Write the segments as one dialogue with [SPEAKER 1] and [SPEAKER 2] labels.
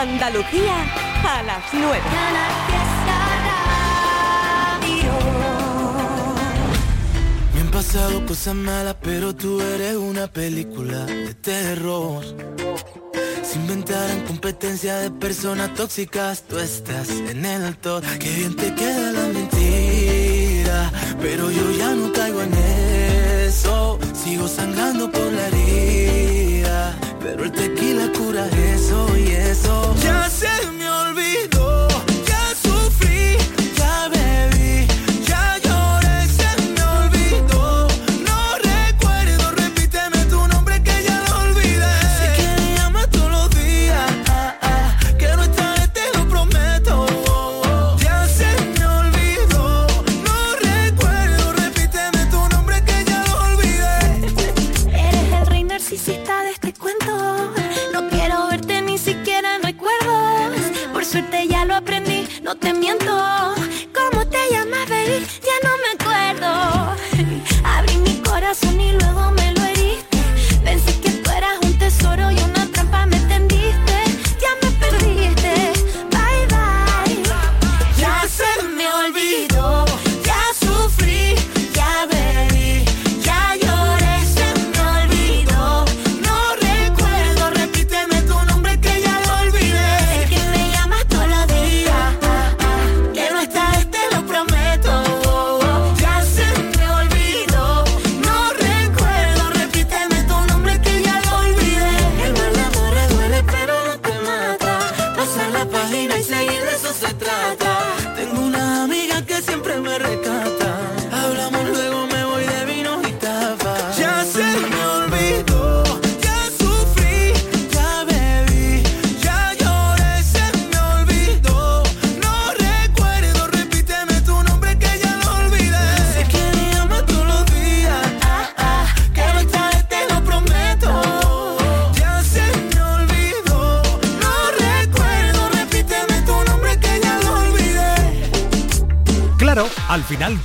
[SPEAKER 1] Andalucía a las 9.
[SPEAKER 2] Me han pasado cosas malas, pero tú eres una película de terror. Se inventaran competencia de personas tóxicas, tú estás en el top. Qué bien te queda la mentira, pero yo ya no caigo en eso. Sigo sangrando por la herida pero el tequila cura eso y eso. Ya se me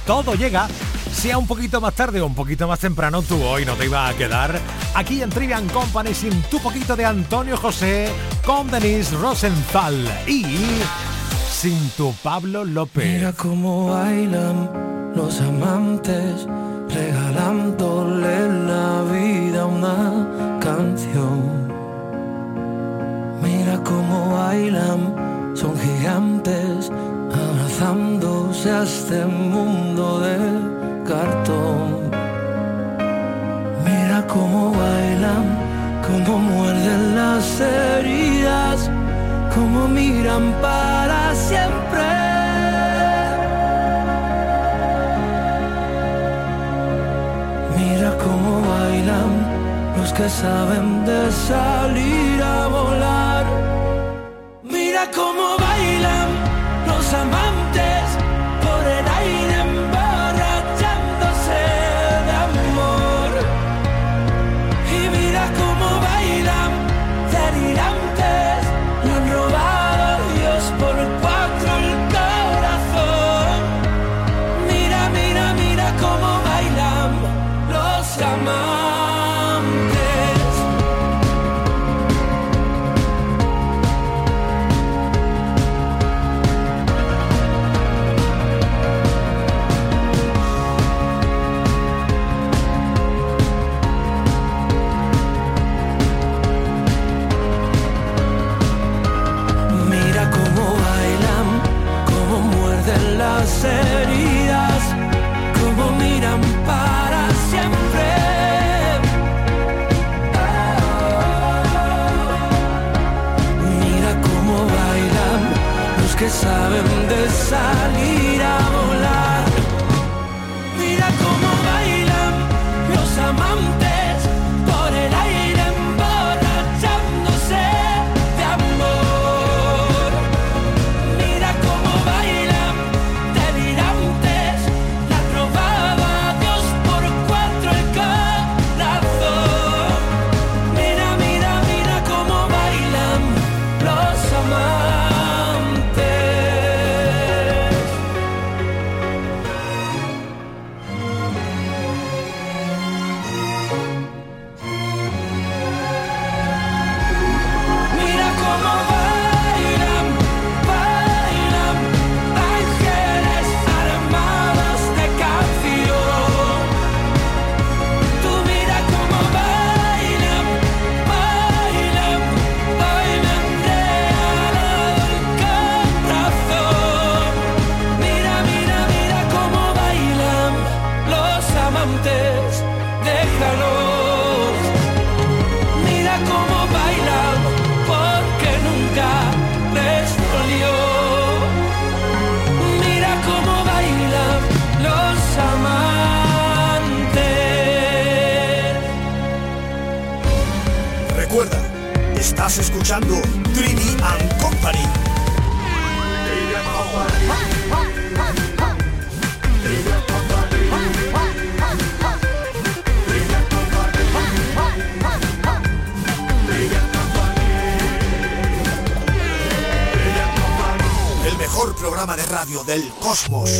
[SPEAKER 3] todo llega, sea un poquito más tarde o un poquito más temprano, tú hoy no te iba a quedar aquí en Trivian Company sin tu poquito de Antonio José con Denise Rosenthal y sin tu Pablo López.
[SPEAKER 2] Mira cómo bailan los amantes regalándole la vida una canción. Mira cómo bailan, son gigantes lanzándose a este mundo de cartón. Mira cómo bailan, cómo muerden las heridas, cómo miran para siempre. Mira cómo bailan los que saben de salir a volar. Mira cómo bailan. amante
[SPEAKER 4] Estás escuchando 3D and Company. El mejor programa de radio del cosmos.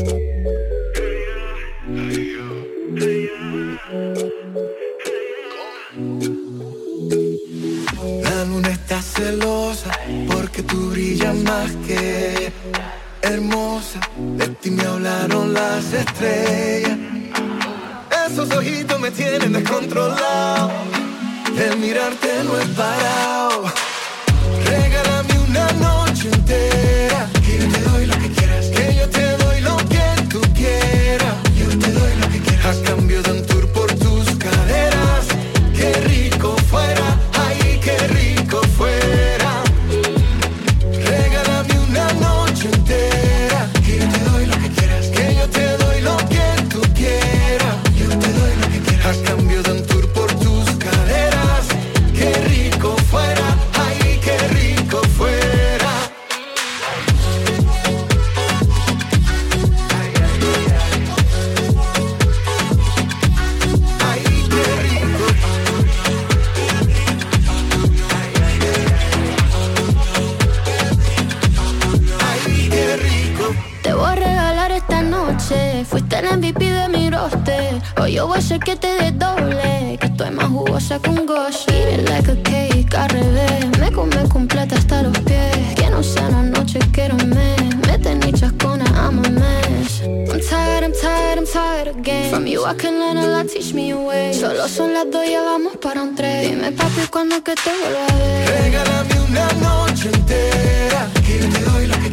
[SPEAKER 5] From you I can learn a lot, teach me a way Solo son las dos y vamos para un tren Dime papi, ¿cuándo que te vuelvo a ver?
[SPEAKER 6] Regálame una noche entera. Y yo te doy lo que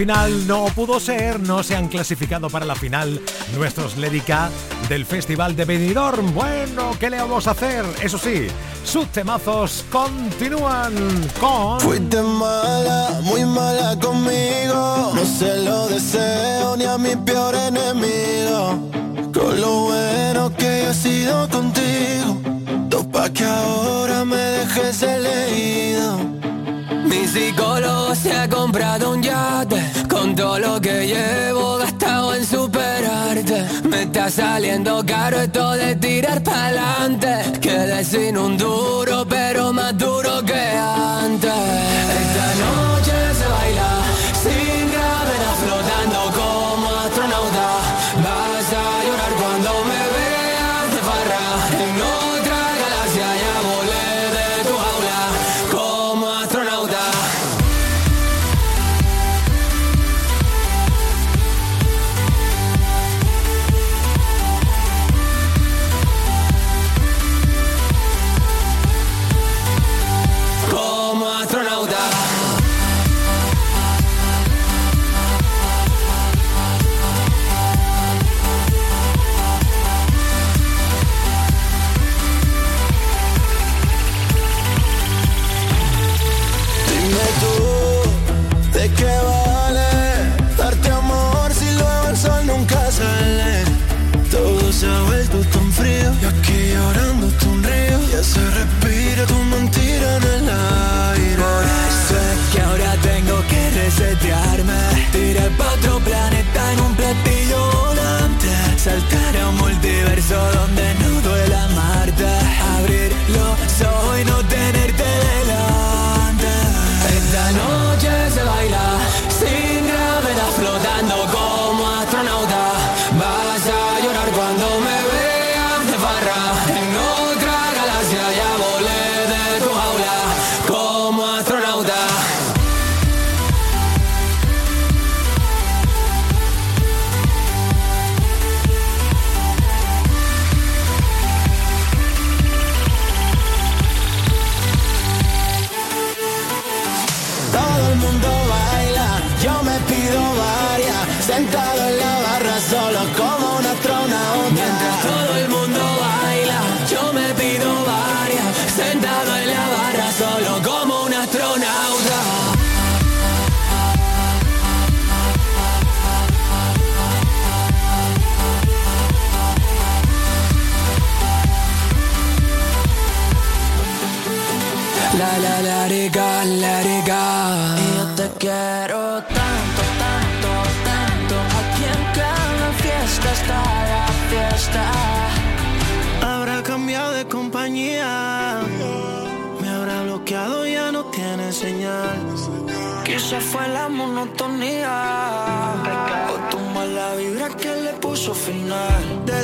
[SPEAKER 3] final no pudo ser, no se han clasificado para la final nuestros Lérica del Festival de Benidorm. Bueno, ¿qué le vamos a hacer? Eso sí, sus temazos continúan con...
[SPEAKER 6] Fuiste mala, muy mala conmigo, no se lo deseo ni a mi peor enemigo. Con lo bueno que he sido contigo, topa que ahora me dejes elegido
[SPEAKER 7] mi psicólogo se ha comprado un yate Con todo lo que llevo gastado en superarte. Me está saliendo caro esto de tirar pa'lante. Quedé sin un duro pero más duro que antes. se ha vuelto tan
[SPEAKER 8] frío. Y aquí llorando tan río. Ya se respira tu mentira en el aire.
[SPEAKER 7] Por eso es que ahora tengo que resetearme. Tiré pa' otro planeta en un platillo volante. Saltar a un multiverso donde no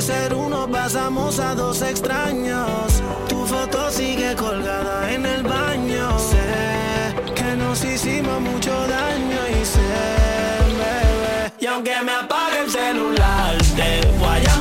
[SPEAKER 8] ser uno pasamos a dos extraños. Tu foto sigue colgada en el baño. Sé que nos hicimos mucho daño y sé, bebé. Y aunque me apague el celular, te voy a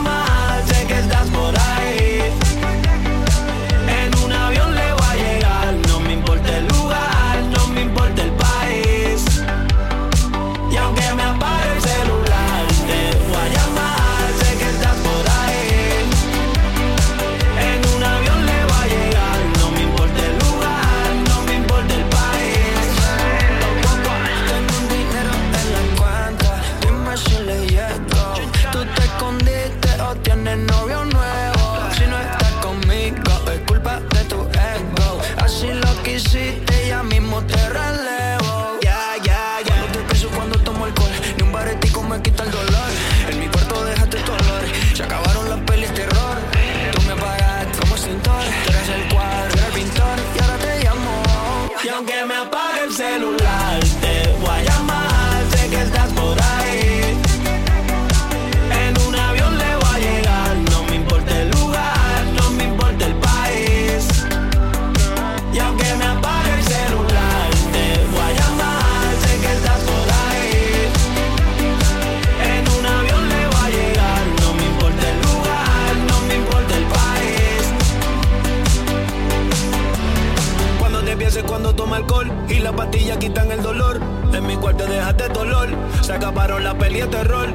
[SPEAKER 8] Se acabaron las pelis de terror.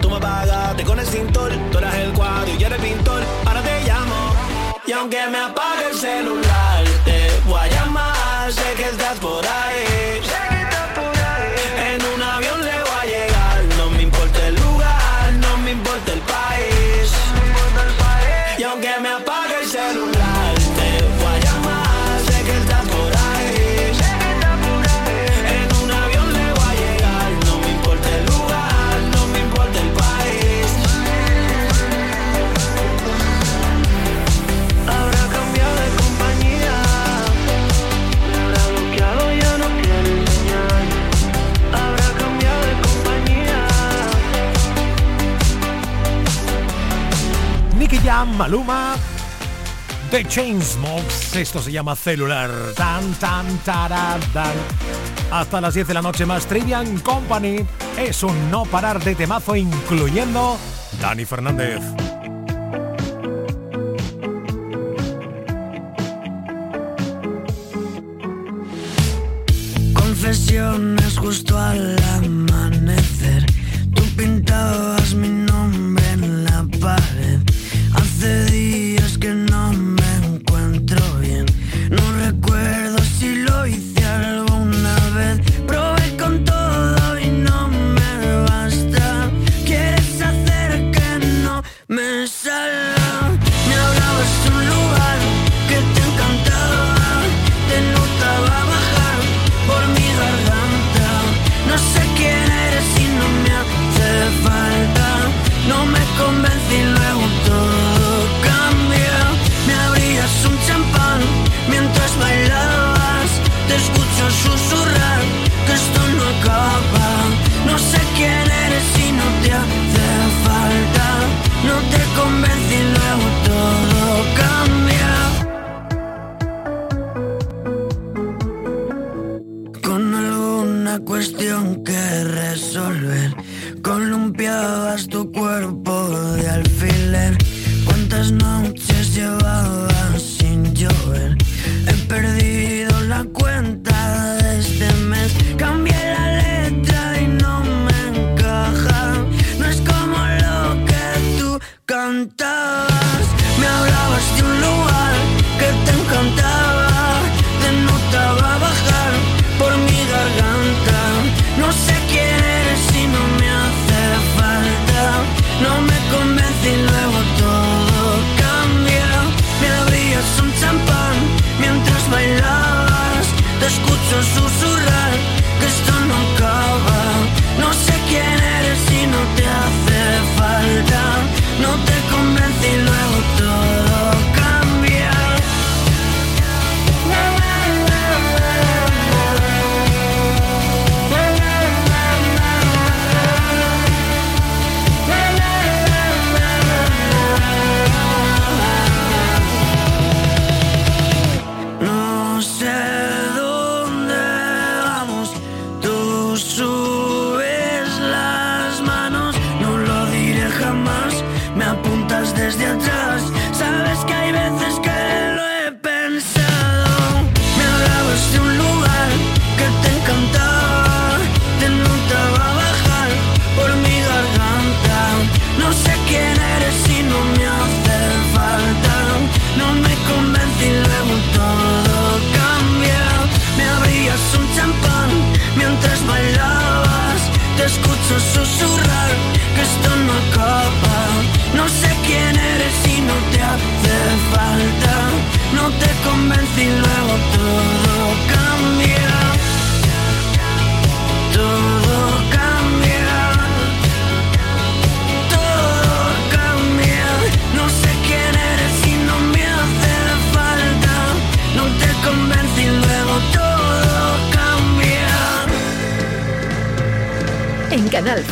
[SPEAKER 8] Tú me pagaste con el cintor. Tú eras el cuadro y yo el pintor. Ahora te llamo. Y aunque me apague el celular, te voy a llamar. Sé que estás por ahí. Sé que estás por ahí. En un avión le voy a llegar. No me importa el lugar, no me importa el país. No me importa el país. Y
[SPEAKER 3] aunque me Maluma, The Chainsmokes. Esto se llama celular. Tan, tan, taradar. Hasta las 10 de la noche más Trivian Company. Es un no parar de temazo, incluyendo Dani Fernández.
[SPEAKER 8] Confesiones justo al amanecer. Tú pintabas cuestión que resolver.
[SPEAKER 9] Columpiabas tu cuerpo de alfiler. ¿Cuántas
[SPEAKER 10] noches llevabas?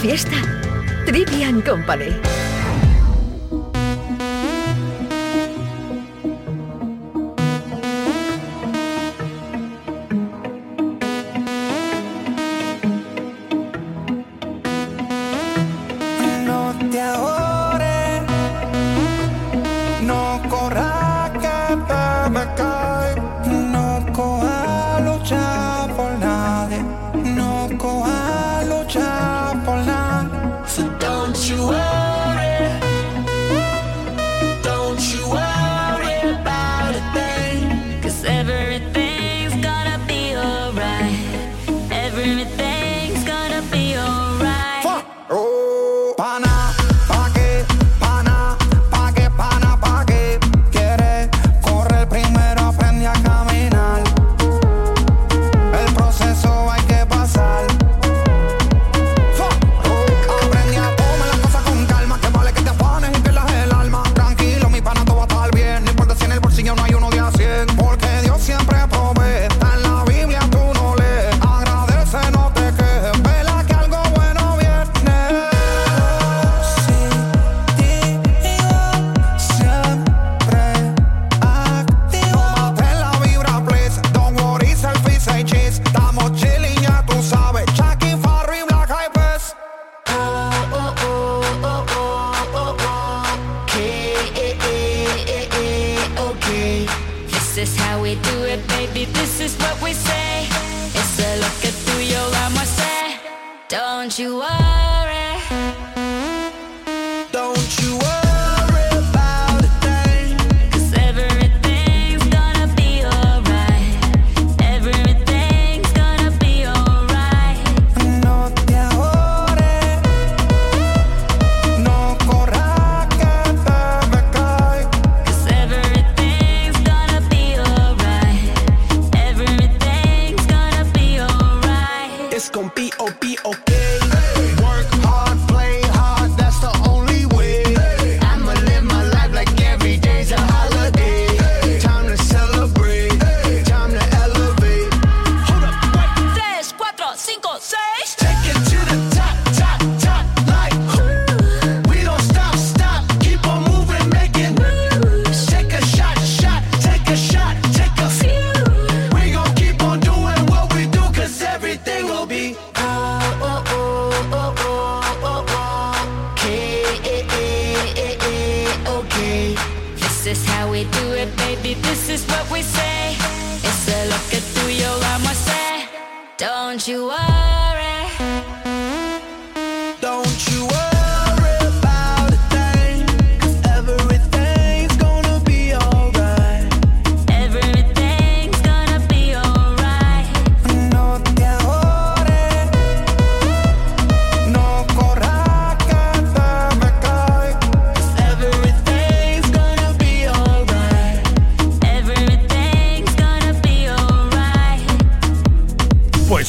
[SPEAKER 10] Fiesta, Trivian Company.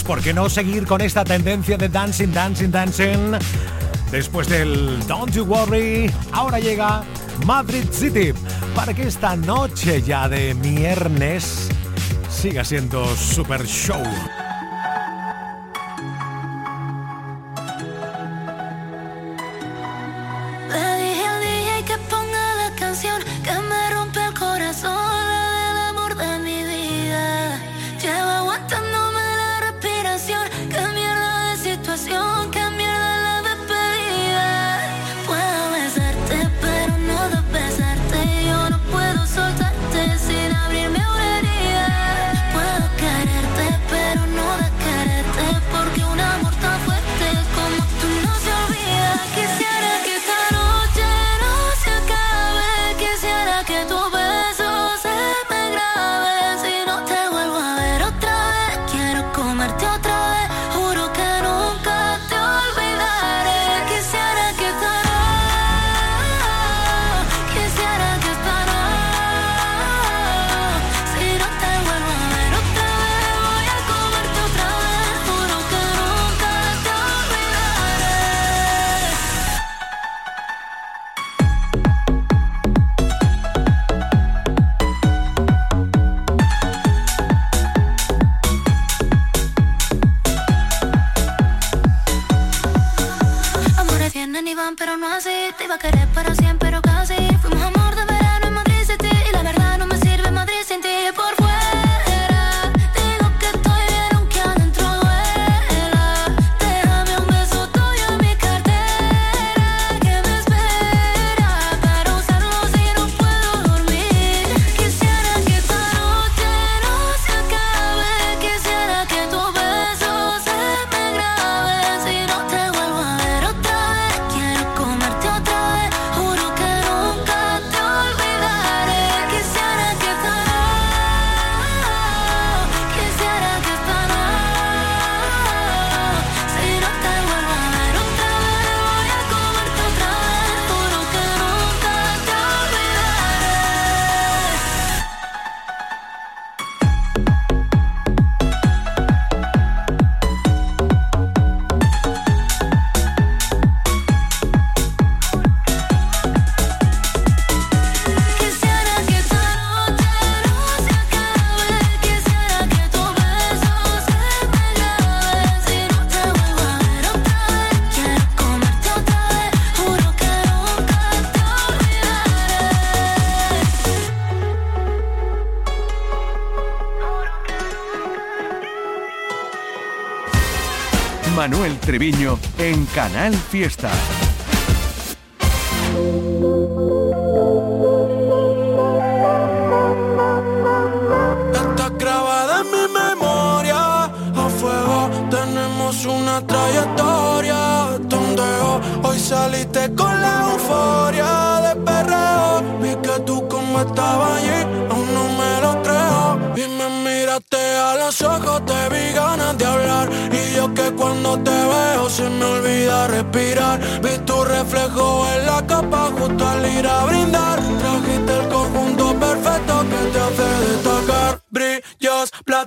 [SPEAKER 11] ¿Por qué no
[SPEAKER 12] seguir con esta tendencia de dancing, dancing, dancing? Después del Don't You Worry, ahora llega Madrid City para que esta noche ya de viernes siga siendo super show.
[SPEAKER 13] Canal Fiesta.
[SPEAKER 14] Blood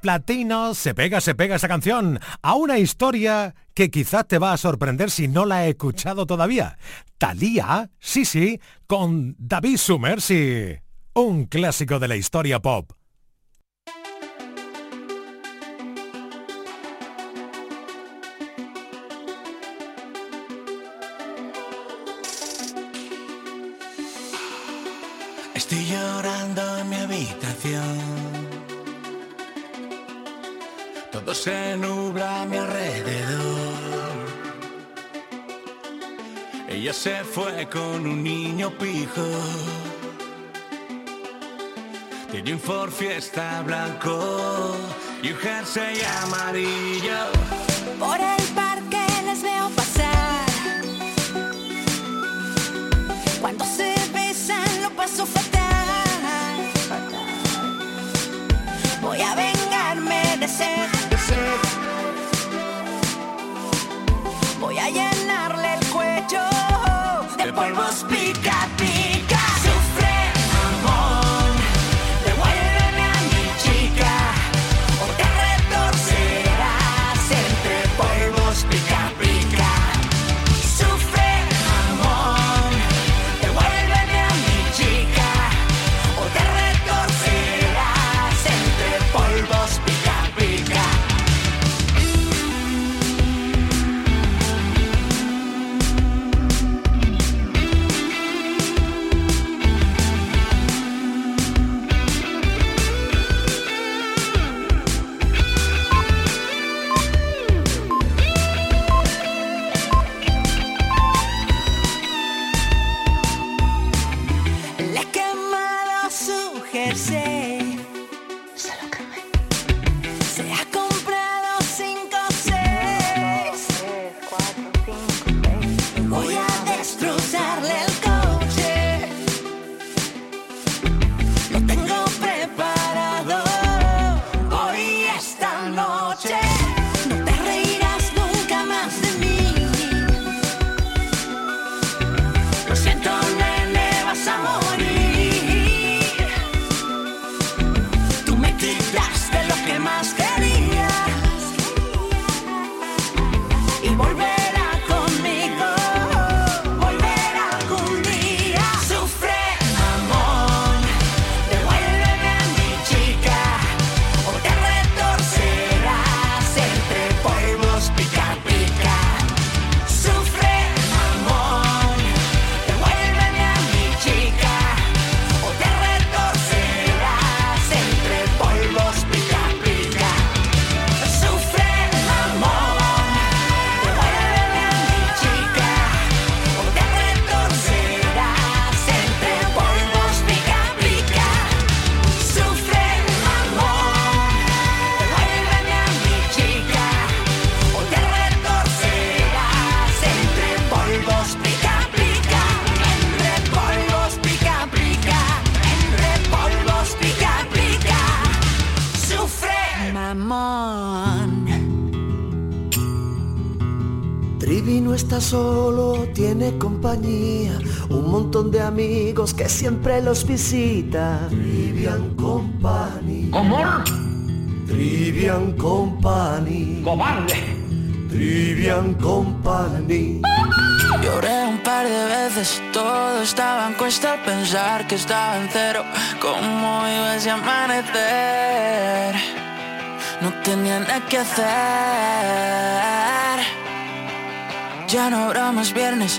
[SPEAKER 3] Platinos, se pega, se pega esa canción a una historia que quizás te va a sorprender si no la he escuchado todavía. Talía, sí, sí, con David Summers sí. un clásico de la historia pop.
[SPEAKER 15] Estoy llorando en mi habitación. Todo se nubla a mi alrededor. Ella se fue con un niño pijo. Tiene un Ford Fiesta blanco y un jersey amarillo.
[SPEAKER 1] Por el parque les veo pasar. Cuando se besan lo paso fatal. Voy a vengarme de sed. De
[SPEAKER 16] compañía, un montón de amigos que siempre los visita. Trivian Company.
[SPEAKER 17] ¿Cómo?
[SPEAKER 16] Trivian Company.
[SPEAKER 17] ¡Cobarde!
[SPEAKER 16] Trivian Company.
[SPEAKER 10] Lloré un par de veces, todo estaba en cuesta al pensar que estaba en cero. ¿Cómo iba ese amanecer? No tenía nada que hacer. Ya no habrá más viernes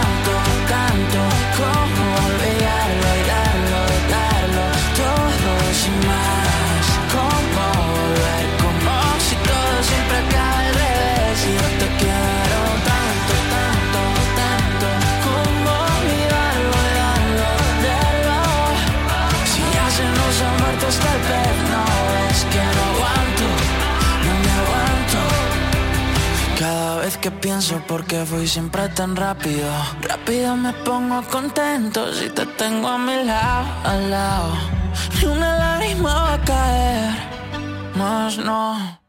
[SPEAKER 10] tanto Como olvidarlo pienso por qué fui siempre tan rápido. Rápido me pongo contento si te tengo a mi lado, al lado. Ni una lágrima va a caer, más no.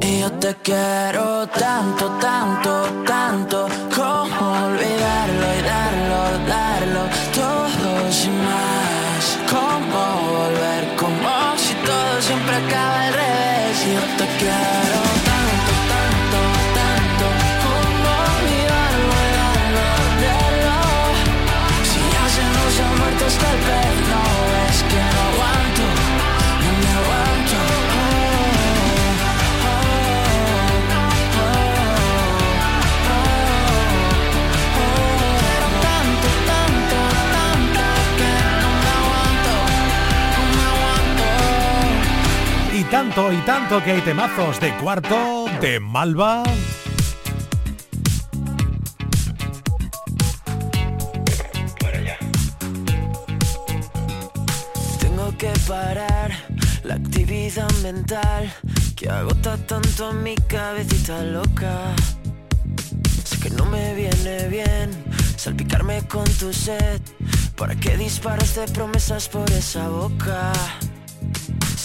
[SPEAKER 10] Y yo te quiero tanto, tanto, tanto Como olvidarlo y darlo, darlo Todo sin más Como volver, como si todo siempre acaba tanto y tanto que
[SPEAKER 3] hay temazos de cuarto, de Malva.
[SPEAKER 8] Tengo que parar la actividad mental que agota tanto a mi cabecita loca. Sé que no me viene bien salpicarme con tu sed. ¿Para qué disparas de promesas por esa boca?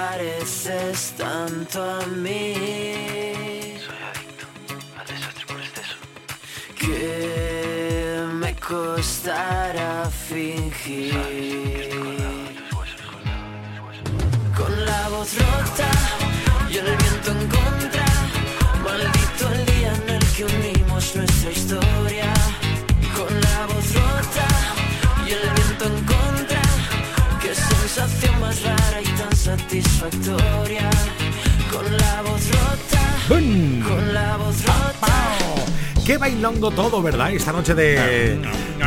[SPEAKER 8] pareces tanto a mí. Soy adicto al desastre por exceso. Que me costará fingir. Con la voz rota y el viento en contra. Maldito el día en el que unimos nuestra historia. Con la voz rota y el viento en contra. Qué sensación más rara satisfactoria. Con la voz rota.
[SPEAKER 3] ¡Bum!
[SPEAKER 8] Con la voz rota.
[SPEAKER 3] Qué bailando todo, ¿verdad? Esta noche de,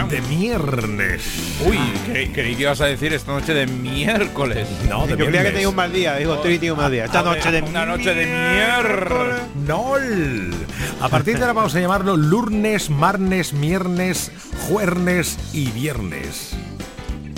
[SPEAKER 3] de viernes.
[SPEAKER 18] Uy, creí, creí que ibas a decir esta noche de miércoles.
[SPEAKER 3] No, de
[SPEAKER 19] Yo creía que
[SPEAKER 3] viernes.
[SPEAKER 19] tenía un mal día, digo, Trivi tiene un mal día. Esta
[SPEAKER 18] A ver,
[SPEAKER 19] noche de
[SPEAKER 18] una noche de miércoles.
[SPEAKER 3] ¡Nol! A partir de ahora vamos a llamarlo lunes, marnes, miernes, juernes y viernes.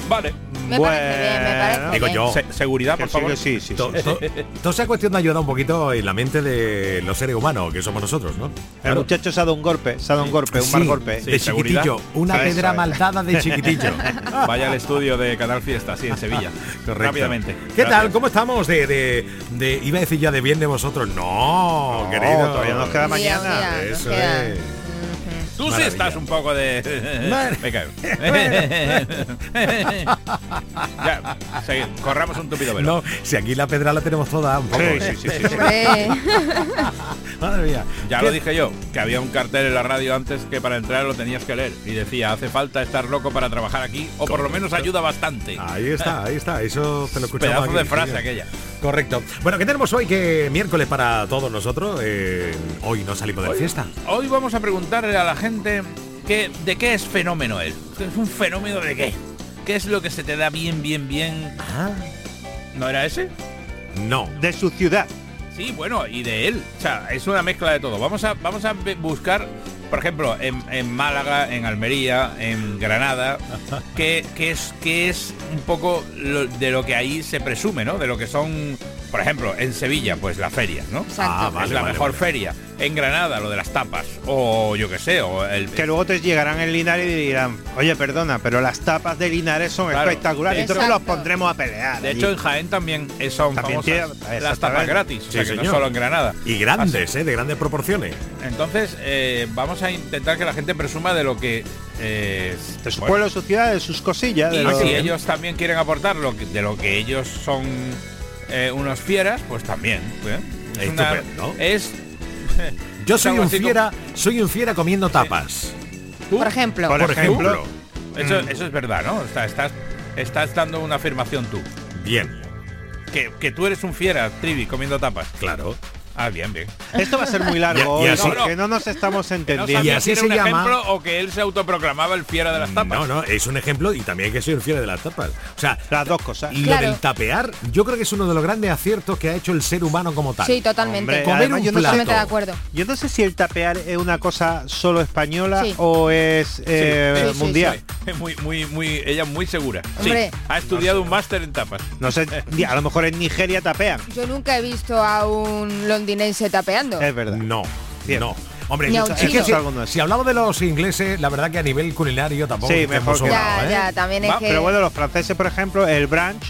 [SPEAKER 18] Vale,
[SPEAKER 20] Me parece bien, me parece
[SPEAKER 3] Digo
[SPEAKER 20] bien.
[SPEAKER 3] yo.
[SPEAKER 18] Se- seguridad, por favor.
[SPEAKER 19] sí, sí, sí,
[SPEAKER 3] To- to- Toda esa cuestión de ayudar un poquito en la mente de los seres humanos, que somos nosotros, ¿no?
[SPEAKER 19] El muchacho se ha dado un golpe, se ha dado un golpe, un mal golpe.
[SPEAKER 3] de
[SPEAKER 18] seguridad.
[SPEAKER 3] chiquitillo. Una
[SPEAKER 19] Eso
[SPEAKER 3] pedra maldada de chiquitillo.
[SPEAKER 18] Vaya al estudio de Canal Fiesta, sí, en Sevilla.
[SPEAKER 3] Correcto.
[SPEAKER 18] Rápidamente.
[SPEAKER 3] ¿Qué
[SPEAKER 18] Gracias.
[SPEAKER 3] tal? ¿Cómo estamos? De, de, de- iba a decir ya de bien de vosotros. No,
[SPEAKER 19] No,
[SPEAKER 3] querido.
[SPEAKER 19] todavía nos queda mañana.
[SPEAKER 20] día,
[SPEAKER 3] Eso
[SPEAKER 20] queda.
[SPEAKER 3] es.
[SPEAKER 18] Tú sí estás un poco de.
[SPEAKER 3] Mar-
[SPEAKER 18] Me cago. ya, corramos un tupido velo.
[SPEAKER 3] No, si aquí la pedra la tenemos toda un poco.
[SPEAKER 19] Sí, sí, sí, sí, sí.
[SPEAKER 20] Hombre.
[SPEAKER 3] Madre mía.
[SPEAKER 18] Ya
[SPEAKER 3] ¿Qué-
[SPEAKER 18] lo dije yo, que había un cartel en la radio antes que para entrar lo tenías que leer. Y decía, hace falta estar loco para trabajar aquí, o por lo menos ayuda bastante.
[SPEAKER 3] Ahí está, ahí está. Eso te lo escuchamos
[SPEAKER 18] Pedazo
[SPEAKER 3] aquí,
[SPEAKER 18] de frase aquella.
[SPEAKER 3] Correcto. Bueno, ¿qué tenemos hoy? Que miércoles para todos nosotros. Eh, hoy no salimos de
[SPEAKER 18] Hoy-
[SPEAKER 3] fiesta.
[SPEAKER 18] Hoy vamos a preguntarle a la gente que, de qué es fenómeno él. ¿Es un fenómeno de qué? ¿Qué es lo que se te da bien, bien, bien?
[SPEAKER 3] Ah,
[SPEAKER 18] ¿No era ese?
[SPEAKER 3] no.
[SPEAKER 19] De su ciudad.
[SPEAKER 18] Sí, bueno, y de él. O sea, es una mezcla de todo. Vamos a, vamos a buscar, por ejemplo, en, en Málaga, en Almería, en Granada, que, que es, que es un poco lo- de lo que ahí se presume, ¿no? De lo que son, por ejemplo, en Sevilla, pues la feria, ¿no?
[SPEAKER 20] Exacto.
[SPEAKER 3] Ah,
[SPEAKER 18] es la
[SPEAKER 3] vale,
[SPEAKER 18] mejor
[SPEAKER 3] vale.
[SPEAKER 18] feria. En Granada, lo de las tapas. O yo qué sé, o el...
[SPEAKER 19] Que luego te llegarán en Linares y dirán, oye, perdona, pero las tapas de Linares son
[SPEAKER 18] Claro.
[SPEAKER 19] espectaculares. Entonces
[SPEAKER 20] Exacto.
[SPEAKER 19] los pondremos a pelear.
[SPEAKER 18] De
[SPEAKER 19] allí.
[SPEAKER 18] hecho, en Jaén también son
[SPEAKER 19] También
[SPEAKER 18] famosas
[SPEAKER 19] tiene-
[SPEAKER 18] las tapas gratis. O sea, que no solo en Granada.
[SPEAKER 3] Y grandes, ¿eh? De grandes proporciones.
[SPEAKER 18] Entonces, eh, vamos a intentar que la gente presuma de lo que... eh,
[SPEAKER 19] de su
[SPEAKER 18] bueno,
[SPEAKER 19] pueblo, de su ciudad, de sus cosillas. De
[SPEAKER 18] Y
[SPEAKER 19] lo-
[SPEAKER 18] si ellos también quieren aportar lo que- de lo que ellos son eh, unos fieras, pues también. ¿eh? Es, una-
[SPEAKER 3] Estupendo.
[SPEAKER 18] es-
[SPEAKER 3] Yo soy un fiera, soy un fiera comiendo tapas.
[SPEAKER 18] ¿Tú?
[SPEAKER 20] Por ejemplo.
[SPEAKER 19] Por
[SPEAKER 3] Por
[SPEAKER 19] ejemplo.
[SPEAKER 18] Eso,
[SPEAKER 19] Mm.
[SPEAKER 18] eso es verdad, ¿no? O sea, estás, estás dando una afirmación tú.
[SPEAKER 3] Bien,
[SPEAKER 18] Que, que tú eres un fiera, Trivi, comiendo tapas.
[SPEAKER 3] claro.
[SPEAKER 18] Ah, bien, bien.
[SPEAKER 19] Esto va a ser muy largo
[SPEAKER 3] Y- y
[SPEAKER 19] hoy,
[SPEAKER 3] así-
[SPEAKER 19] porque no nos estamos
[SPEAKER 18] No
[SPEAKER 19] entendiendo.
[SPEAKER 3] Y así
[SPEAKER 18] si era
[SPEAKER 3] se
[SPEAKER 18] un
[SPEAKER 3] llama-
[SPEAKER 18] ejemplo o que él se autoproclamaba el fiera de las tapas.
[SPEAKER 3] No, no, es un ejemplo y también que soy un fiera de las tapas. O sea,
[SPEAKER 19] Las dos cosas.
[SPEAKER 3] lo
[SPEAKER 20] Claro.
[SPEAKER 3] del tapear, yo creo que es uno de los grandes aciertos que ha hecho el ser humano como tal.
[SPEAKER 20] Sí, totalmente.
[SPEAKER 19] Hombre,
[SPEAKER 3] Comer
[SPEAKER 19] además,
[SPEAKER 3] un
[SPEAKER 19] yo no sé-
[SPEAKER 20] Totalmente de
[SPEAKER 3] plato.
[SPEAKER 20] acuerdo.
[SPEAKER 19] Yo no sé si el tapear es una cosa solo española
[SPEAKER 20] Sí.
[SPEAKER 19] o es eh,
[SPEAKER 20] Sí, sí,
[SPEAKER 19] mundial.
[SPEAKER 18] Muy, muy, muy, ella es muy segura.
[SPEAKER 20] Hombre.
[SPEAKER 18] Sí, ha estudiado un máster en tapas.
[SPEAKER 19] No sé, a lo mejor en Nigeria tapean.
[SPEAKER 20] Yo nunca he visto a un londinense tapeando.
[SPEAKER 19] Es verdad.
[SPEAKER 3] No, no. Hombre, es que si, si hablamos de los ingleses, la verdad que a nivel culinario tampoco
[SPEAKER 19] Sí, mejor que-
[SPEAKER 3] sobrado,
[SPEAKER 20] ya,
[SPEAKER 3] ¿eh?
[SPEAKER 20] ya, también es
[SPEAKER 19] Va,
[SPEAKER 20] que...
[SPEAKER 19] Pero bueno, los franceses, por ejemplo, el brunch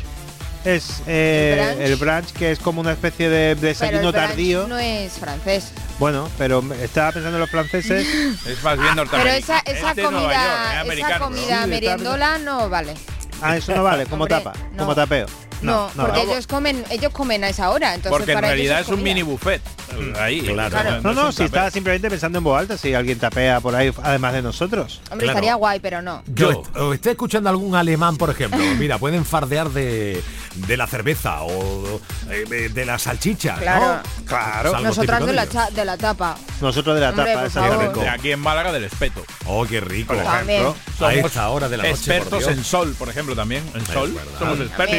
[SPEAKER 19] es eh,
[SPEAKER 20] ¿El brunch?
[SPEAKER 19] el brunch que es como una especie de
[SPEAKER 20] pero
[SPEAKER 19] desayuno
[SPEAKER 20] el
[SPEAKER 19] tardío.
[SPEAKER 20] no es francés.
[SPEAKER 19] Bueno, pero estaba pensando en los franceses.
[SPEAKER 18] Es más bien
[SPEAKER 20] Pero
[SPEAKER 18] norteamericano.
[SPEAKER 20] esa, esa
[SPEAKER 18] Es de Nueva York,
[SPEAKER 20] comida,
[SPEAKER 18] es
[SPEAKER 20] esa
[SPEAKER 18] ¿no?
[SPEAKER 20] comida
[SPEAKER 19] Sí,
[SPEAKER 20] meriendola no vale.
[SPEAKER 19] Ah, eso no vale, como
[SPEAKER 20] Hombre,
[SPEAKER 19] tapa,
[SPEAKER 20] no.
[SPEAKER 19] como tapeo.
[SPEAKER 20] No,
[SPEAKER 19] no,
[SPEAKER 20] porque
[SPEAKER 19] no.
[SPEAKER 20] ellos comen, ellos comen a esa hora, entonces
[SPEAKER 18] Porque en
[SPEAKER 20] para
[SPEAKER 18] realidad es un mini buffet. Ahí.
[SPEAKER 3] Claro.
[SPEAKER 20] Claro.
[SPEAKER 19] No, no, si estaba
[SPEAKER 18] tupper.
[SPEAKER 19] simplemente pensando en voz alta, si alguien tapea por ahí, además de nosotros.
[SPEAKER 20] Hombre,
[SPEAKER 3] Claro.
[SPEAKER 20] estaría guay, pero no.
[SPEAKER 3] Yo, o estoy escuchando algún alemán, por ejemplo, mira, pueden fardear de, de la cerveza o eh, de la salchicha.
[SPEAKER 20] Claro.
[SPEAKER 3] ¿no?
[SPEAKER 19] Claro.
[SPEAKER 3] Típico
[SPEAKER 20] de la, de la tapa.
[SPEAKER 19] Nosotros de la
[SPEAKER 20] Hombre,
[SPEAKER 19] tapa, esa rico.
[SPEAKER 18] De aquí en Málaga del espeto.
[SPEAKER 3] Oh, qué rico.
[SPEAKER 19] Por ejemplo.
[SPEAKER 3] A esta hora de la noche, por
[SPEAKER 18] expertos
[SPEAKER 3] Dios.
[SPEAKER 18] en sol, por ejemplo, también. En sol. Somos expertos.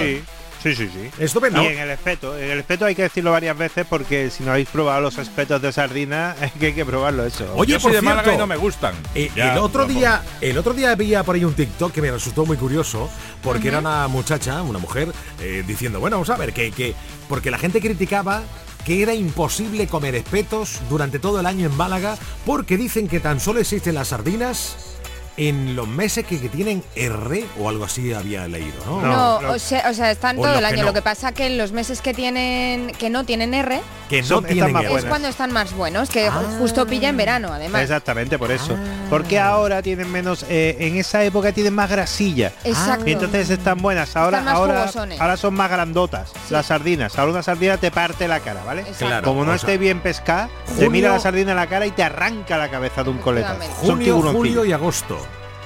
[SPEAKER 19] Sí, sí, sí.
[SPEAKER 3] Estupendo.
[SPEAKER 19] Y en el espeto, en el espeto hay que decirlo varias veces porque si no habéis probado los espetos de sardina, es que hay que probarlo eso.
[SPEAKER 3] Oye,
[SPEAKER 18] Yo soy
[SPEAKER 3] por
[SPEAKER 18] de Málaga y no me gustan.
[SPEAKER 3] Eh,
[SPEAKER 18] Ya,
[SPEAKER 3] el otro día, el otro día veía por ahí un TikTok que me resultó muy curioso, porque era una muchacha, una mujer, eh, diciendo, bueno, vamos a ver, que, que porque la gente criticaba que era imposible comer espetos durante todo el año en Málaga, porque dicen que tan solo existen las sardinas en los meses que, que tienen R o algo así había leído, ¿no?
[SPEAKER 20] No,
[SPEAKER 19] no.
[SPEAKER 20] O, sea, o sea, están
[SPEAKER 3] O
[SPEAKER 20] todo el año.
[SPEAKER 3] no.
[SPEAKER 20] Lo que pasa que en los meses que tienen que no tienen R
[SPEAKER 3] Que no tienen
[SPEAKER 19] más
[SPEAKER 3] R.
[SPEAKER 20] es cuando están más buenos, que justo pilla en verano, además.
[SPEAKER 19] Exactamente, por eso.
[SPEAKER 3] Ah.
[SPEAKER 19] Porque ahora tienen menos, eh, en esa época tienen más grasilla.
[SPEAKER 20] Exacto.
[SPEAKER 19] Y entonces están buenas. Ahora,
[SPEAKER 20] Están más
[SPEAKER 19] ahora, ahora son más grandotas
[SPEAKER 20] Sí.
[SPEAKER 19] las sardinas. Ahora una sardina te parte la cara, ¿vale?
[SPEAKER 3] Claro,
[SPEAKER 19] Como no
[SPEAKER 3] o sea,
[SPEAKER 19] esté bien pescada, te mira la sardina en la cara y te arranca la cabeza de un coletazo. Son
[SPEAKER 3] Junio,
[SPEAKER 19] tiburoncillos.
[SPEAKER 3] julio y agosto.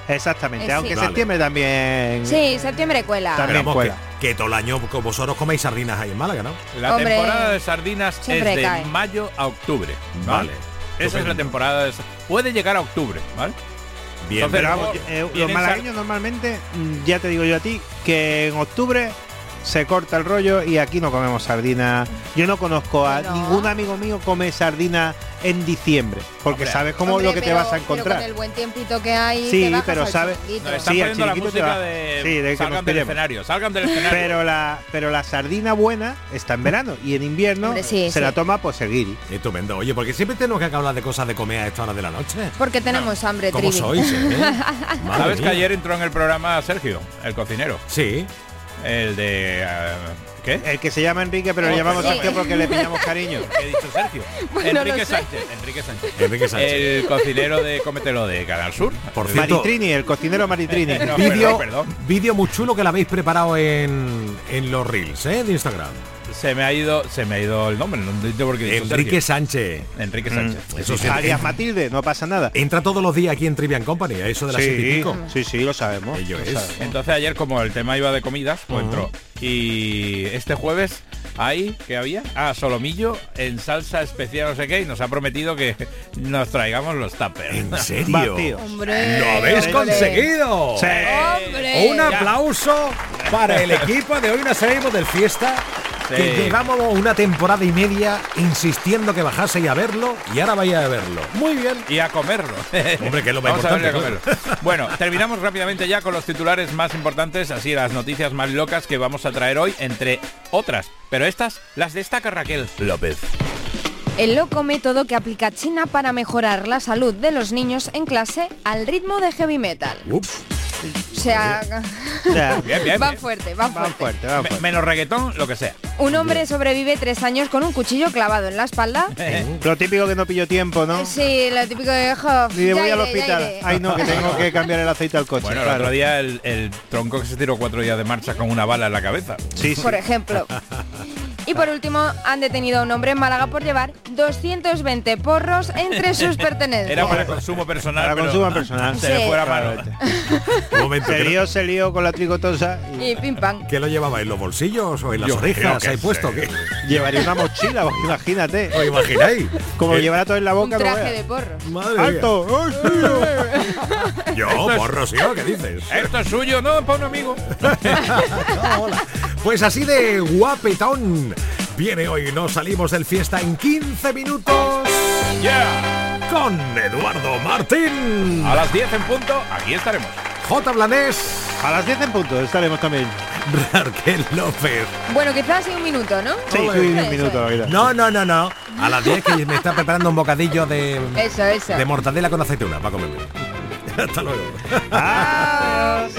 [SPEAKER 19] Exactamente,
[SPEAKER 20] Eh, sí.
[SPEAKER 19] aunque
[SPEAKER 3] Vale.
[SPEAKER 19] septiembre también.
[SPEAKER 20] Sí, septiembre cuela.
[SPEAKER 19] También. Cuela.
[SPEAKER 3] que, que todo el año vosotros coméis sardinas ahí en Málaga, ¿no?
[SPEAKER 18] La
[SPEAKER 20] Hombre,
[SPEAKER 18] temporada de sardinas es de
[SPEAKER 20] cae.
[SPEAKER 18] mayo a octubre.
[SPEAKER 3] Vale.
[SPEAKER 18] Esa es la temporada de... Puede llegar a octubre, ¿vale?
[SPEAKER 3] Bien,
[SPEAKER 18] Entonces,
[SPEAKER 19] Pero vamos,
[SPEAKER 18] luego
[SPEAKER 19] eh, los malagueños normalmente, mm, ya te digo yo a ti, que en octubre se corta el rollo y aquí no comemos sardina. Yo no conozco a
[SPEAKER 20] No.
[SPEAKER 19] ningún amigo mío come sardina en diciembre, porque sabes cómo
[SPEAKER 20] Hombre,
[SPEAKER 19] lo que te vas a
[SPEAKER 20] pero
[SPEAKER 19] encontrar.
[SPEAKER 20] con el buen tiempito que hay. te
[SPEAKER 19] Sí,
[SPEAKER 20] bajas
[SPEAKER 19] pero sabes. Sí, el
[SPEAKER 18] la
[SPEAKER 19] te va-
[SPEAKER 18] de,
[SPEAKER 19] sí, de que
[SPEAKER 18] salgan del escenario, salgan del escenario.
[SPEAKER 19] Pero la, pero la sardina buena está en verano y en invierno
[SPEAKER 20] Hombre, sí,
[SPEAKER 19] se
[SPEAKER 20] sí.
[SPEAKER 19] la toma pues el guiri.
[SPEAKER 3] Estupendo. Oye, porque siempre tenemos que hablar de cosas de comer a esta hora de la noche.
[SPEAKER 20] Porque tenemos hambre,
[SPEAKER 3] ¿Cómo
[SPEAKER 20] Trivi.
[SPEAKER 3] sois, eh?
[SPEAKER 18] ¿Sabes que ayer entró en el programa Sergio, el cocinero?
[SPEAKER 3] Sí.
[SPEAKER 18] El de... eh, ¿Qué?
[SPEAKER 19] El que se llama Enrique, pero
[SPEAKER 18] Oh,
[SPEAKER 19] le llamamos
[SPEAKER 18] perdón.
[SPEAKER 19] Sergio porque le pillamos cariño.
[SPEAKER 18] ¿Qué he dicho Sergio?
[SPEAKER 20] Bueno,
[SPEAKER 18] Enrique. Sánchez. Enrique Sánchez.
[SPEAKER 3] Enrique Sánchez.
[SPEAKER 18] El cocinero de Cómetelo de Canal Sur.
[SPEAKER 3] Por cierto,
[SPEAKER 19] Maritrini, el cocinero Maritrini.
[SPEAKER 18] No,
[SPEAKER 3] vídeo muy chulo que lo habéis preparado en, en los reels, ¿eh? De Instagram.
[SPEAKER 18] Se me ha ido, se me ha ido el nombre, no entiendo por qué
[SPEAKER 3] Enrique
[SPEAKER 18] Sergio.
[SPEAKER 3] Sánchez.
[SPEAKER 18] Enrique Sánchez.
[SPEAKER 3] Eso sí,
[SPEAKER 19] Alias
[SPEAKER 3] en-
[SPEAKER 19] Matilde, no pasa nada.
[SPEAKER 3] entra todos los días aquí en Trivian Company, a eso de las siete y
[SPEAKER 19] Sí,
[SPEAKER 3] pico.
[SPEAKER 19] sí, sí, lo sabemos.
[SPEAKER 3] Ello
[SPEAKER 19] lo
[SPEAKER 3] es.
[SPEAKER 19] sabemos.
[SPEAKER 18] Entonces ayer como el tema iba de comidas, pues entró. Y este jueves ahí que había ah solomillo en salsa especial no sé qué y nos ha prometido que nos traigamos los tuppers.
[SPEAKER 3] ¿En serio?
[SPEAKER 20] Hombre.
[SPEAKER 3] ¡Lo habéis
[SPEAKER 20] hombre.
[SPEAKER 3] conseguido!
[SPEAKER 19] Sí.
[SPEAKER 20] Hombre.
[SPEAKER 3] Un aplauso para el equipo de hoy nos salimos del fiesta.
[SPEAKER 18] Sí.
[SPEAKER 3] Que llevamos una temporada y media insistiendo que bajaseis a verlo y ahora vaya a verlo. Muy bien.
[SPEAKER 18] y a comerlo.
[SPEAKER 3] Hombre, que es lo más
[SPEAKER 18] Vamos a y a
[SPEAKER 3] importante,
[SPEAKER 18] comerlo. Bueno, terminamos rápidamente ya con los titulares más importantes, así las noticias más locas que vamos a traer hoy, entre otras. Pero estas las destaca Raquel López.
[SPEAKER 20] El loco método que aplica China para mejorar la salud de los niños en clase al ritmo de heavy metal.
[SPEAKER 3] Ups.
[SPEAKER 20] O sea,
[SPEAKER 18] Bien, bien,
[SPEAKER 20] van fuerte, van
[SPEAKER 19] van
[SPEAKER 20] fuerte.
[SPEAKER 19] fuerte, van
[SPEAKER 18] Me-
[SPEAKER 19] fuerte.
[SPEAKER 18] menos reggaetón, lo que sea.
[SPEAKER 20] Un hombre sobrevive tres años con un cuchillo clavado en la espalda.
[SPEAKER 19] Lo típico que no pillo tiempo, ¿no?
[SPEAKER 20] Sí, lo típico de
[SPEAKER 19] Y
[SPEAKER 20] ya
[SPEAKER 19] voy al
[SPEAKER 20] iré,
[SPEAKER 19] hospital. Ay, no, que tengo que cambiar el aceite al coche.
[SPEAKER 18] Bueno, el
[SPEAKER 19] claro.
[SPEAKER 18] otro día el, el tronco que se tiró cuatro días de marcha con una bala en la cabeza.
[SPEAKER 19] Sí, sí.
[SPEAKER 20] por ejemplo. Y por último, han detenido a un hombre en Málaga por llevar 220 porros entre sus pertenencias.
[SPEAKER 18] Era para consumo personal.
[SPEAKER 19] Para
[SPEAKER 18] pero
[SPEAKER 19] consumo personal.
[SPEAKER 18] Se le
[SPEAKER 20] Sí.
[SPEAKER 18] fue la mano.
[SPEAKER 3] Un momento.
[SPEAKER 19] Se
[SPEAKER 3] ¿que,
[SPEAKER 19] lió, se lió con la tricotosa y
[SPEAKER 20] Y pim pam.
[SPEAKER 3] que lo llevaba en los bolsillos o en las
[SPEAKER 18] Yo
[SPEAKER 3] orejas?
[SPEAKER 18] que
[SPEAKER 3] ¿Hay
[SPEAKER 18] sí.
[SPEAKER 3] puesto? ¿Qué?
[SPEAKER 19] llevaría una mochila, imagínate.
[SPEAKER 3] ¿Os imagináis?
[SPEAKER 19] Como lo
[SPEAKER 3] Eh,
[SPEAKER 19] llevará todo en la
[SPEAKER 20] Un
[SPEAKER 19] boca, no
[SPEAKER 20] traje de porros.
[SPEAKER 3] Madre mía.
[SPEAKER 19] ¡Alto! ¡Ay, tío!
[SPEAKER 3] Yo, porro, sí, ¿o ¿qué dices?
[SPEAKER 18] Esto es suyo, no, para un amigo.
[SPEAKER 3] Hola. Pues así de guapetón. Viene hoy, nos salimos del fiesta en 15 minutos
[SPEAKER 18] Yeah.
[SPEAKER 3] con Eduardo Martín.
[SPEAKER 18] A las 10 en punto, aquí estaremos.
[SPEAKER 3] J. Blanés,
[SPEAKER 19] A las 10 en punto estaremos también.
[SPEAKER 3] Raquel López.
[SPEAKER 20] Bueno, quizás sí un minuto, ¿no?
[SPEAKER 19] Sí, sí, un minuto.
[SPEAKER 3] No, no, no, no. A las 10 que me está preparando un bocadillo de,
[SPEAKER 20] Eso, eso.
[SPEAKER 3] de mortadela con aceituna para comerme. Hasta luego.
[SPEAKER 21] Canal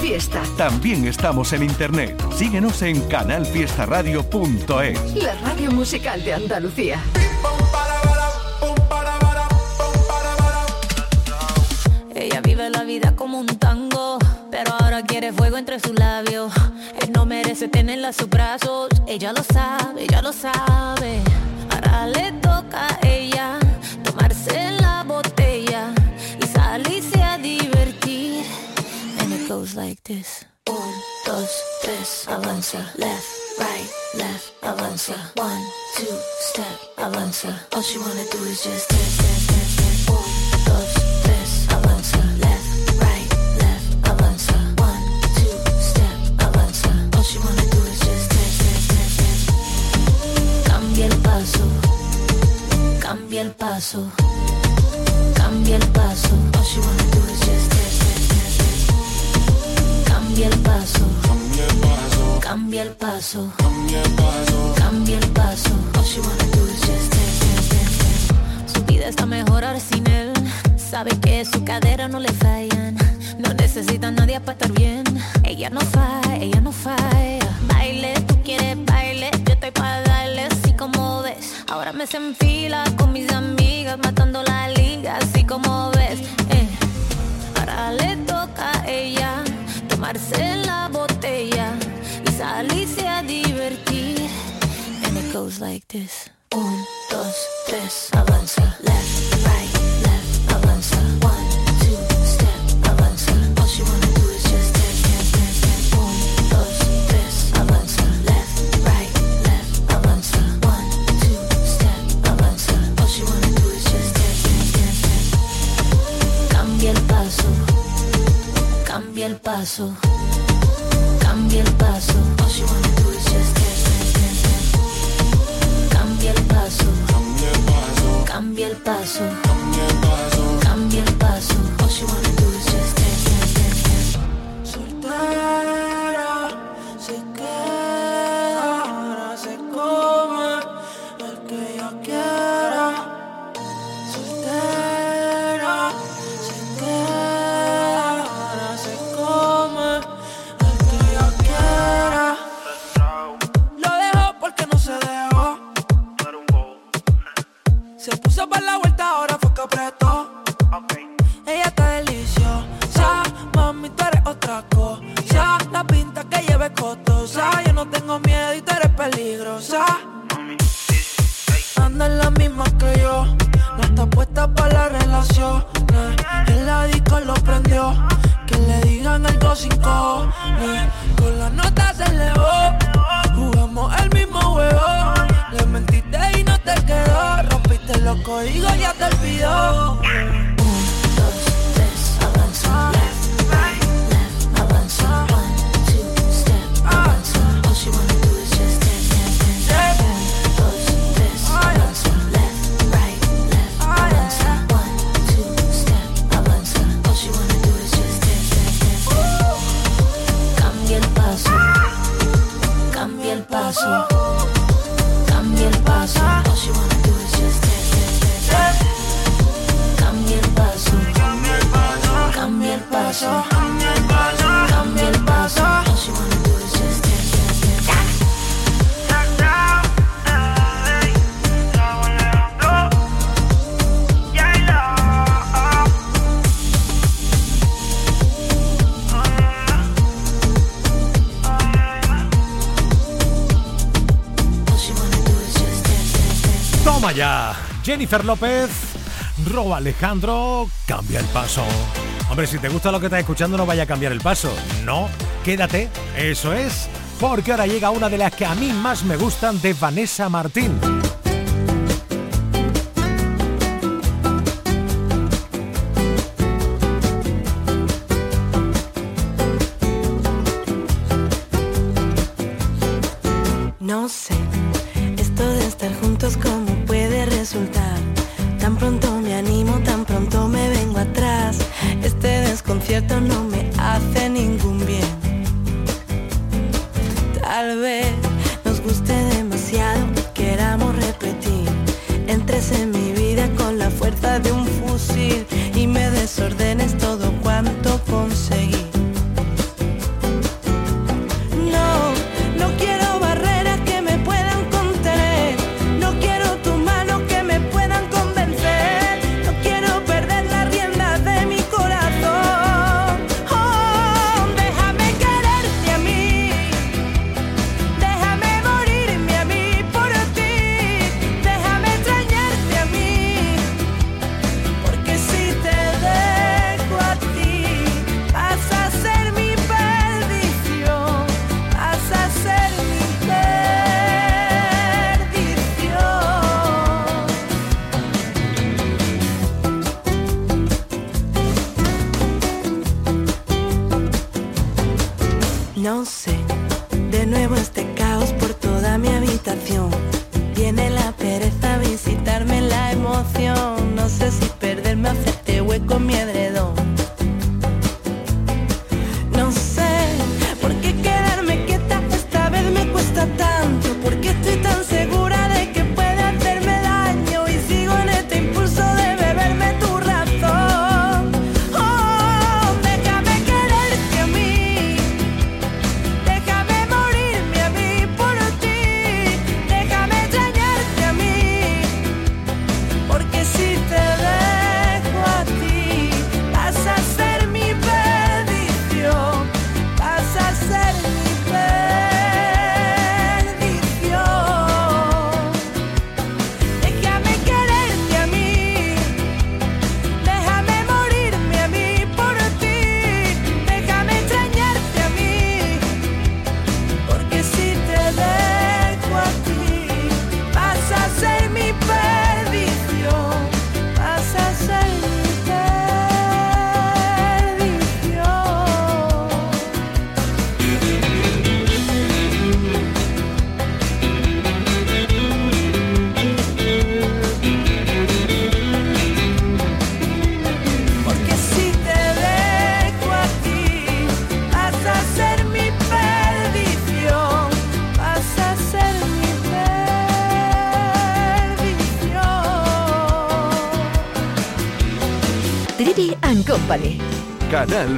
[SPEAKER 21] Fiesta.
[SPEAKER 13] También estamos en internet. Síguenos en canalfiestaradio.es.
[SPEAKER 21] La radio musical de Andalucía.
[SPEAKER 22] Vida como un tango, pero ahora quiere fuego entre sus labios. Él no merece tenerla a sus brazos, ella lo sabe, ella lo sabe. Ahora le toca a ella tomarse la botella y salirse a divertir. And it goes like this. Un, dos, tres, avanza, left, right, left, avanza. One, two, step, avanza. All she wanna do is just dance, dance, paso, cambia el paso, cambia el paso. All she wanna do is just dance, dance, dance, dance. Cambia el paso, cambia el paso, cambia el paso. All she wanna do is just dance, dance, dance, dance. Su vida está mejor ahora sin él. Sabe que su cadera no le fallan. No necesita a nadie para estar bien. Ella no falla, ella no falla. Se enfila con mis amigas, matando la liga, así como ves. Eh. Ahora le toca a ella tomarse la botella y salirse a divertir. And it goes like this. Un, dos, tres, avanza, left, cambia el paso, cambia el paso. Cambia el paso, cambia el paso.
[SPEAKER 2] Cambia el paso.
[SPEAKER 3] Código ya te olvidó.
[SPEAKER 23] Jennifer López, Rob Alejandro, cambia el paso. Hombre, si te gusta lo que estás escuchando, no vaya a cambiar el paso. No, quédate, eso es, porque ahora llega una de las que a mí más me gustan de Vanessa Martín.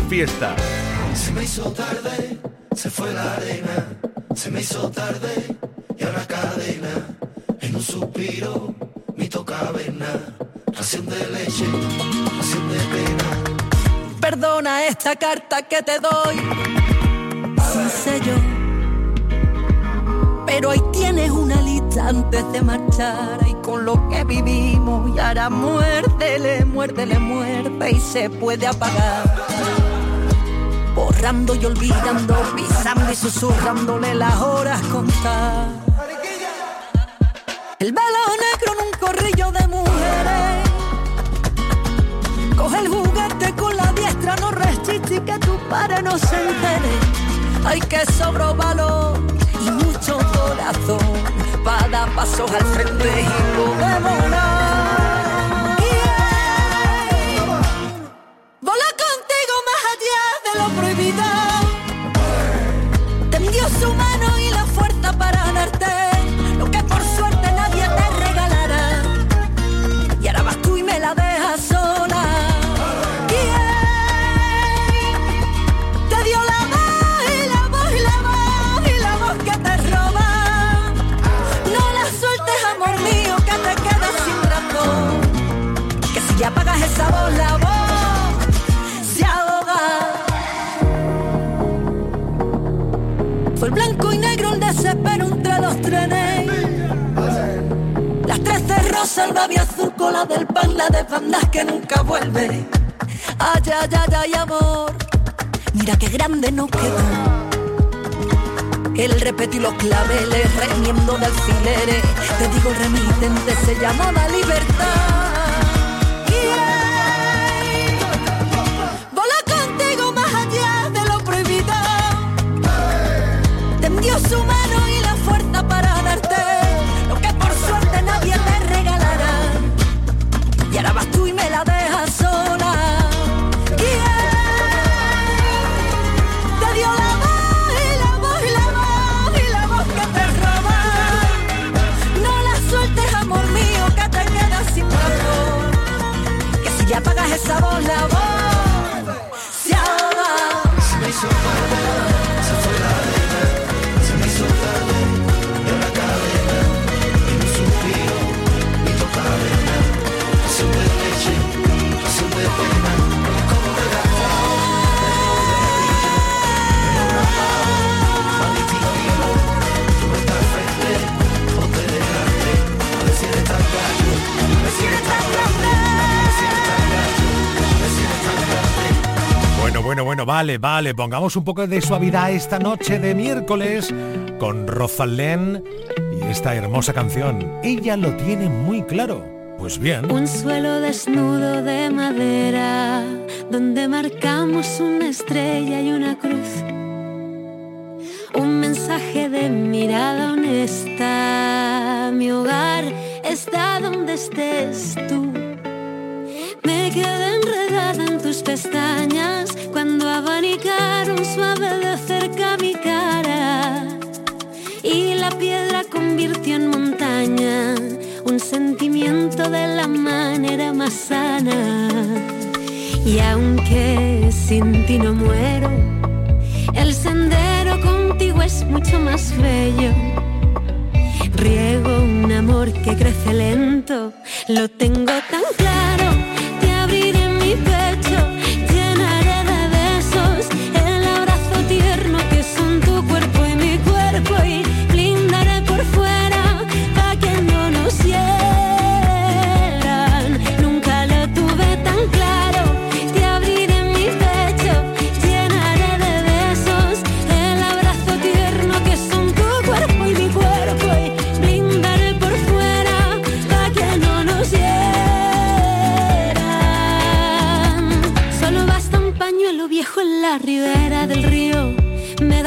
[SPEAKER 14] Fiesta.
[SPEAKER 2] Se me hizo tarde, se fue la arena, se me hizo tarde y ahora cadena, en un suspiro, mi toca caverna, ración de leche, ración de pena.
[SPEAKER 23] Perdona esta carta que te doy, sin sello. Pero ahí tienes una lista antes de marchar y con lo que vivimos y ahora muérdele, muérdele, muerde y se puede apagar. Borrando y olvidando, pisando y susurrándole las horas contar. El velo negro en un corrillo de mujeres. Coge el juguete con la diestra, no resiste que tu padre no se entere. Hay que sobro valor y mucho corazón para dar pasos al frente y no Ay, ay, ay, ay, amor. Mira qué grande nos quedó. El repetir los claveles, remiendo de alfileres. Te digo, remitente se llamaba libertad.
[SPEAKER 3] Bueno, vale, vale. Pongamos un poco de suavidad esta noche de miércoles con Rosalén y esta hermosa canción. Ella lo tiene muy claro. Pues bien.
[SPEAKER 12] Un suelo desnudo de madera donde marcamos una estrella y una cruz. Un mensaje de mirada honesta. Mi hogar está donde estés tú. Me quedé enredada en tus pestañas abanicaron suave de cerca mi cara. Y la piedra convirtió en montaña un sentimiento de la manera más sana. Y aunque sin ti no muero, el sendero contigo es mucho más bello. Riego un amor que crece lento, lo tengo tan claro. Te abriré mi pecho,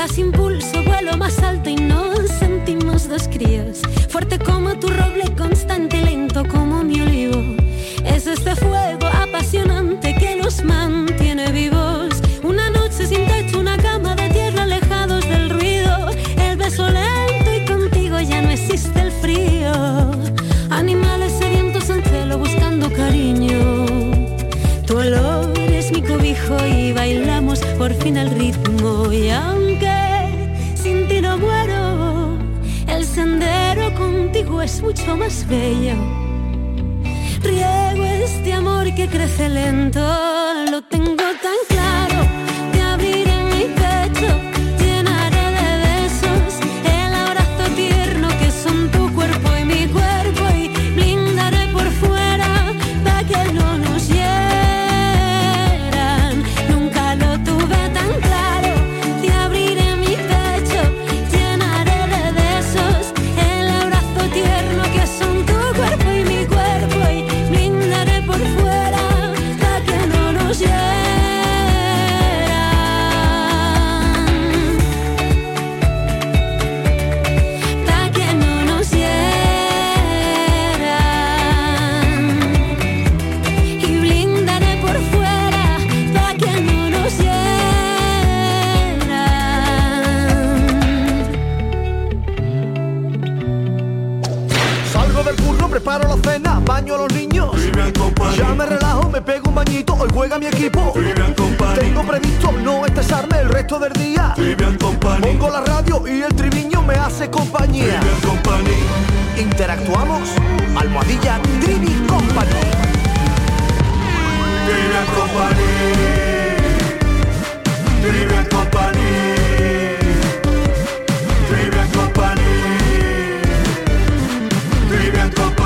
[SPEAKER 12] más impulso, vuelo más alto y nos sentimos dos críos. Fuerte como tu roble, constante, lento como mi olivo. Es este fuego apasionante que nos mantiene vivos. Una noche sin techo, una cama de tierra alejados del ruido. El beso lento y contigo ya no existe el frío. Animales sedientos en celo buscando cariño. Tu olor
[SPEAKER 24] es mi cobijo y bailamos por fin al ritmo. Y sendero contigo es mucho más bello. Riego este amor que
[SPEAKER 12] crece lento, lo tengo tan claro. Ya me relajo, me pego un bañito, hoy juega mi equipo. Tengo previsto no estresarme el resto del día. Pongo la radio y el triviño me hace compañía. Interactuamos, almohadilla Trivi Company. Vivian Company. Vivian Company.
[SPEAKER 25] Trivian Company